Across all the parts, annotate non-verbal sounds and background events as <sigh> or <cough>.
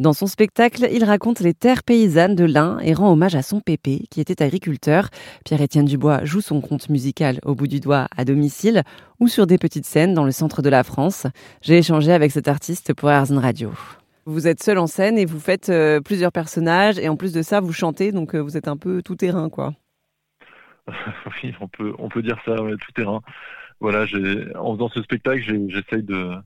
Dans son spectacle, il raconte les terres paysannes de l'Ain et rend hommage à son pépé, qui était agriculteur. Pierre-Étienne Dubois joue son conte musical au bout du doigt à domicile ou sur des petites scènes dans le centre de la France. J'ai échangé avec cet artiste pour Airzone Radio. Vous êtes seul en scène et vous faites euh, plusieurs personnages et en plus de ça, vous chantez, donc euh, vous êtes un peu tout terrain, quoi. <laughs> oui, on peut, on peut dire ça, tout terrain. Voilà, en faisant ce spectacle, j'essaye de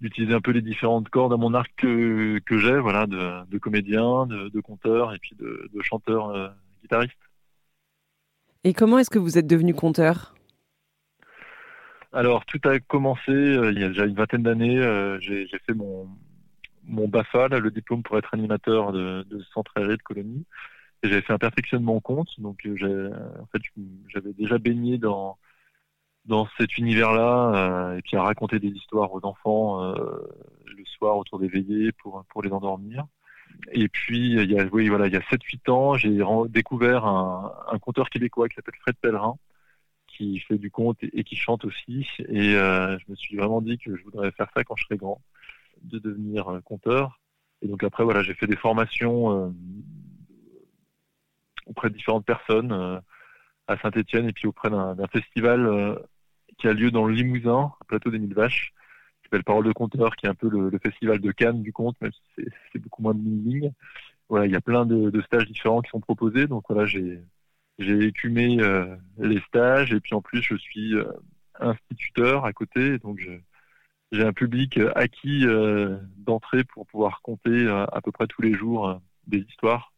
d'utiliser un peu les différentes cordes à mon arc que, que j'ai, voilà, de, de comédien, de, de, conteur et puis de, de chanteur euh, guitariste. Et comment est-ce que vous êtes devenu conteur? Alors tout a commencé euh, il y a déjà une vingtaine d'années. Euh, j'ai fait mon mon BAFA, le diplôme pour être animateur de, de centre aéré de colonie. Et j'avais fait un perfectionnement en compte, donc en fait j'avais déjà baigné dans dans cet univers-là euh, et puis à raconter des histoires aux enfants euh, le soir autour des veillées pour pour les endormir. Et puis il y a oui voilà il y a 7 8 ans, j'ai découvert un, un conteur québécois qui s'appelle Fred Pellerin qui fait du conte et, qui chante aussi et euh, je me suis vraiment dit que je voudrais faire ça quand je serai grand de devenir conteur. Et donc après voilà, j'ai fait des formations auprès de différentes personnes à Saint-Étienne et puis auprès d'un festival qui a lieu dans le Limousin, plateau des Mille Vaches, qui s'appelle Parole de Conteur, qui est un peu le, festival de Cannes du conte, même si c'est beaucoup moins de lignes. Voilà, il y a plein de, stages différents qui sont proposés. Donc voilà, j'ai j'ai écumé euh, les stages et puis en plus je suis euh, instituteur à côté, donc j'ai un public acquis euh, d'entrée pour pouvoir compter à peu près tous les jours des histoires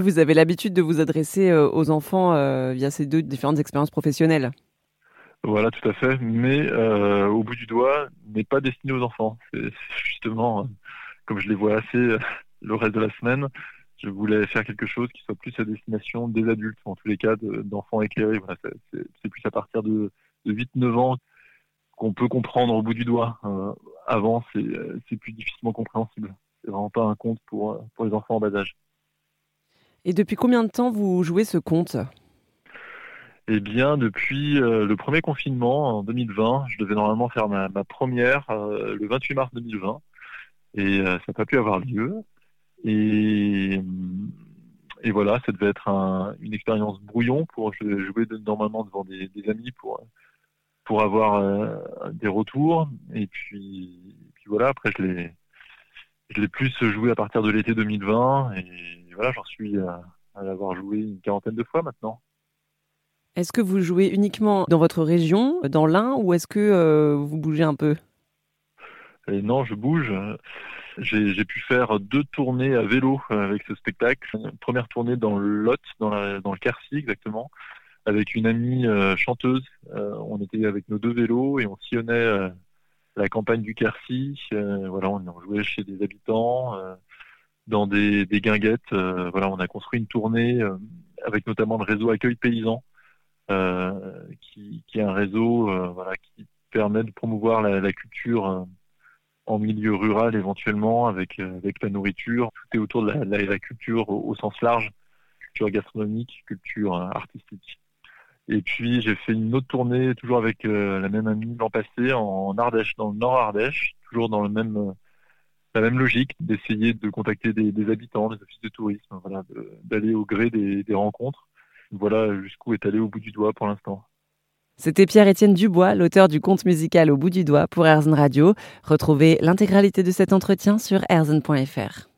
vous avez l'habitude de vous adresser euh, aux enfants euh, via ces deux différentes expériences professionnelles. Voilà, tout à fait. Mais euh, au bout du doigt, n'est pas destiné aux enfants. C'est justement, comme je les vois assez le reste de la semaine, je voulais faire quelque chose qui soit plus à destination des adultes, en tous les cas d'enfants éclairés. C'est plus à partir de, 8-9 ans qu'on peut comprendre au bout du doigt. avant, c'est plus difficilement compréhensible. C'est vraiment pas un conte pour, pour les enfants en bas âge. Et depuis combien de temps vous jouez ce conte? Eh bien, depuis euh, le premier confinement en 2020, je devais normalement faire ma, première euh, le 28 mars 2020 et euh, ça n'a pas pu avoir lieu. Et, voilà, ça devait être une expérience brouillon pour jouer normalement devant des, amis pour pour avoir des retours. Et puis, puis voilà, après je l'ai je l'ai plus joué à partir de l'été 2020 et voilà, j'en suis à, l'avoir joué une quarantaine de fois maintenant. Est-ce que vous jouez uniquement dans votre région, dans l'Ain, ou est-ce que euh, vous bougez un peu? Non, je bouge. J'ai pu faire deux tournées à vélo avec ce spectacle. Une première tournée dans le Lot, dans, dans le Quercy exactement, avec une amie euh, chanteuse. Euh, on était avec nos deux vélos et on sillonnait la campagne du Quercy. voilà, on jouait chez des habitants dans des, des guinguettes. Euh, voilà, on a construit une tournée euh, avec notamment le réseau Accueil Paysan, euh, qui, qui, est un réseau voilà, qui permet de promouvoir la, la culture en milieu rural éventuellement avec avec la nourriture. Tout est autour de la, la, culture au, sens large, culture gastronomique, culture artistique. Et puis j'ai fait une autre tournée toujours avec la même amie l'an passé en Ardèche, dans le Nord Ardèche, toujours dans le même la même logique d'essayer de contacter des, habitants, des offices de tourisme, voilà, d'aller au gré des, rencontres. Voilà jusqu'où est allé au bout du doigt pour l'instant. C'était Pierre-Étienne Dubois, l'auteur du conte musical Au bout du doigt pour Erzen Radio. Retrouvez l'intégralité de cet entretien sur erzen.fr.